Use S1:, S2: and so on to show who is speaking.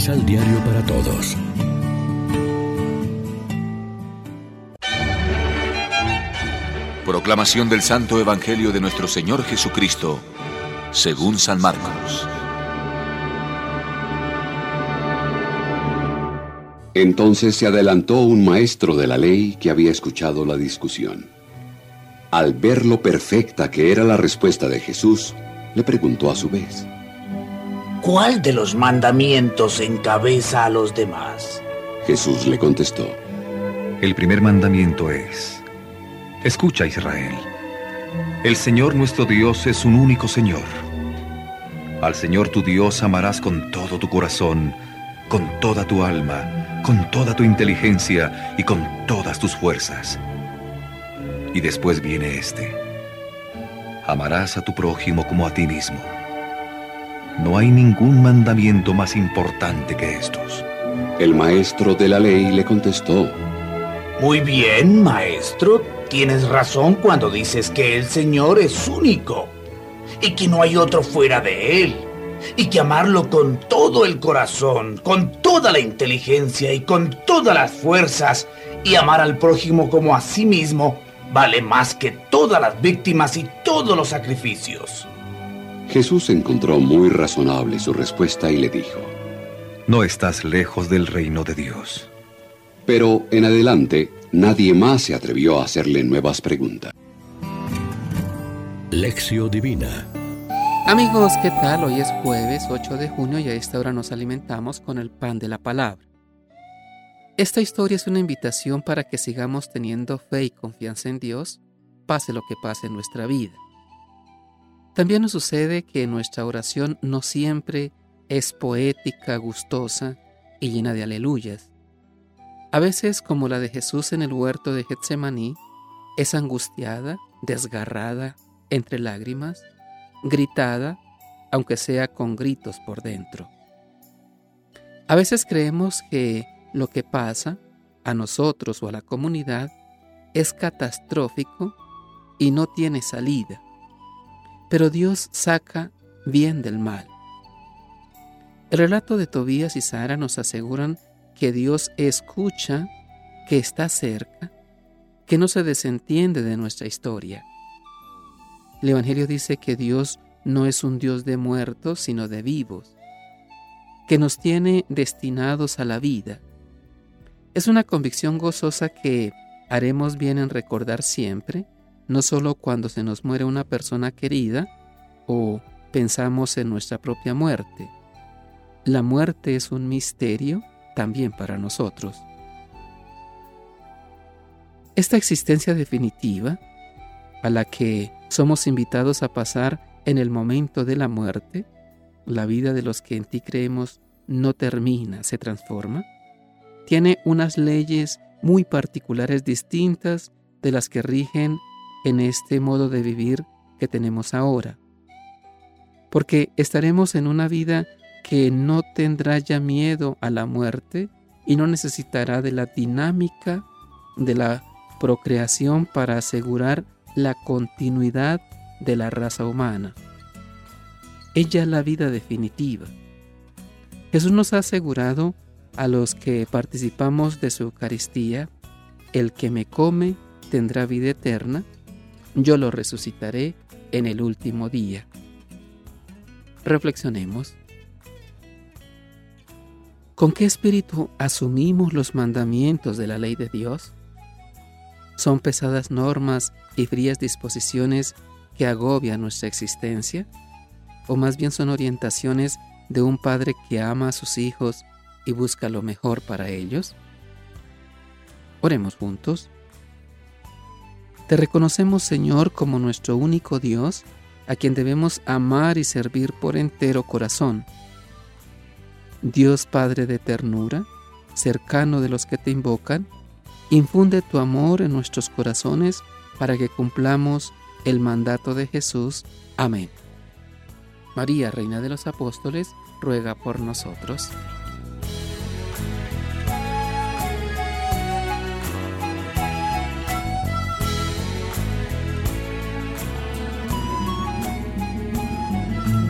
S1: Misal Diario para Todos.
S2: Proclamación del Santo Evangelio de nuestro Señor Jesucristo, según San Marcos.
S3: Entonces se adelantó un maestro de la ley que había escuchado la discusión. Al ver lo perfecta que era la respuesta de Jesús, le preguntó a su vez,
S4: ¿Cuál de los mandamientos encabeza a los demás?
S3: Jesús le contestó,
S5: El primer mandamiento es, Escucha Israel, el Señor nuestro Dios es un único Señor. Al Señor tu Dios amarás con todo tu corazón, con toda tu alma, con toda tu inteligencia y con todas tus fuerzas. Y después viene este. Amarás a tu prójimo como a ti mismo. No hay ningún mandamiento más importante que estos.
S3: El maestro de la ley le contestó,
S4: Muy bien, maestro, tienes razón cuando dices que el Señor es único y que no hay otro fuera de Él y que amarlo con todo el corazón, con toda la inteligencia y con todas las fuerzas y amar al prójimo como a sí mismo vale más que todas las víctimas y todos los sacrificios.
S3: Jesús encontró muy razonable su respuesta y le dijo,
S5: No estás lejos del reino de Dios.
S3: pero en adelante nadie más se atrevió a hacerle nuevas preguntas.
S1: Lección Divina.
S6: Amigos, ¿qué tal? Hoy es jueves 8 de junio y a esta hora nos alimentamos con el pan de la palabra. Esta historia es una invitación para que sigamos teniendo fe y confianza en Dios, pase lo que pase en nuestra vida. También nos sucede que nuestra oración no siempre es poética, gustosa y llena de aleluyas. A veces, como la de Jesús en el huerto de Getsemaní, es angustiada, desgarrada, entre lágrimas, gritada, aunque sea con gritos por dentro. A veces creemos que lo que pasa a nosotros o a la comunidad es catastrófico y no tiene salida, pero Dios saca bien del mal. El relato de Tobías y Sara nos aseguran que Dios escucha, que está cerca, que no se desentiende de nuestra historia. El Evangelio dice que Dios no es un Dios de muertos, sino de vivos, que nos tiene destinados a la vida. Es una convicción gozosa que haremos bien en recordar siempre, no solo cuando se nos muere una persona querida o pensamos en nuestra propia muerte. La muerte es un misterio también para nosotros. Esta existencia definitiva, a la que somos invitados a pasar en el momento de la muerte, la vida de los que en ti creemos no termina, se transforma, tiene unas leyes muy particulares distintas de las que rigen en este modo de vivir que tenemos ahora. Porque estaremos en una vida que no tendrá ya miedo a la muerte y no necesitará de la dinámica de la procreación para asegurar la continuidad de la raza humana. Ella es la vida definitiva. Jesús nos ha asegurado a los que participamos de su Eucaristía, el que me come tendrá vida eterna, yo lo resucitaré en el último día. Reflexionemos. ¿Con qué espíritu asumimos los mandamientos de la ley de Dios? ¿Son pesadas normas y frías disposiciones que agobian nuestra existencia? ¿O más bien son orientaciones de un padre que ama a sus hijos y busca lo mejor para ellos? Oremos juntos. Te reconocemos, Señor, como nuestro único Dios, a quien debemos amar y servir por entero corazón. Dios Padre de ternura, cercano de los que te invocan, infunde tu amor en nuestros corazones para que cumplamos el mandato de Jesús. Amén. María, Reina de los Apóstoles, ruega por nosotros.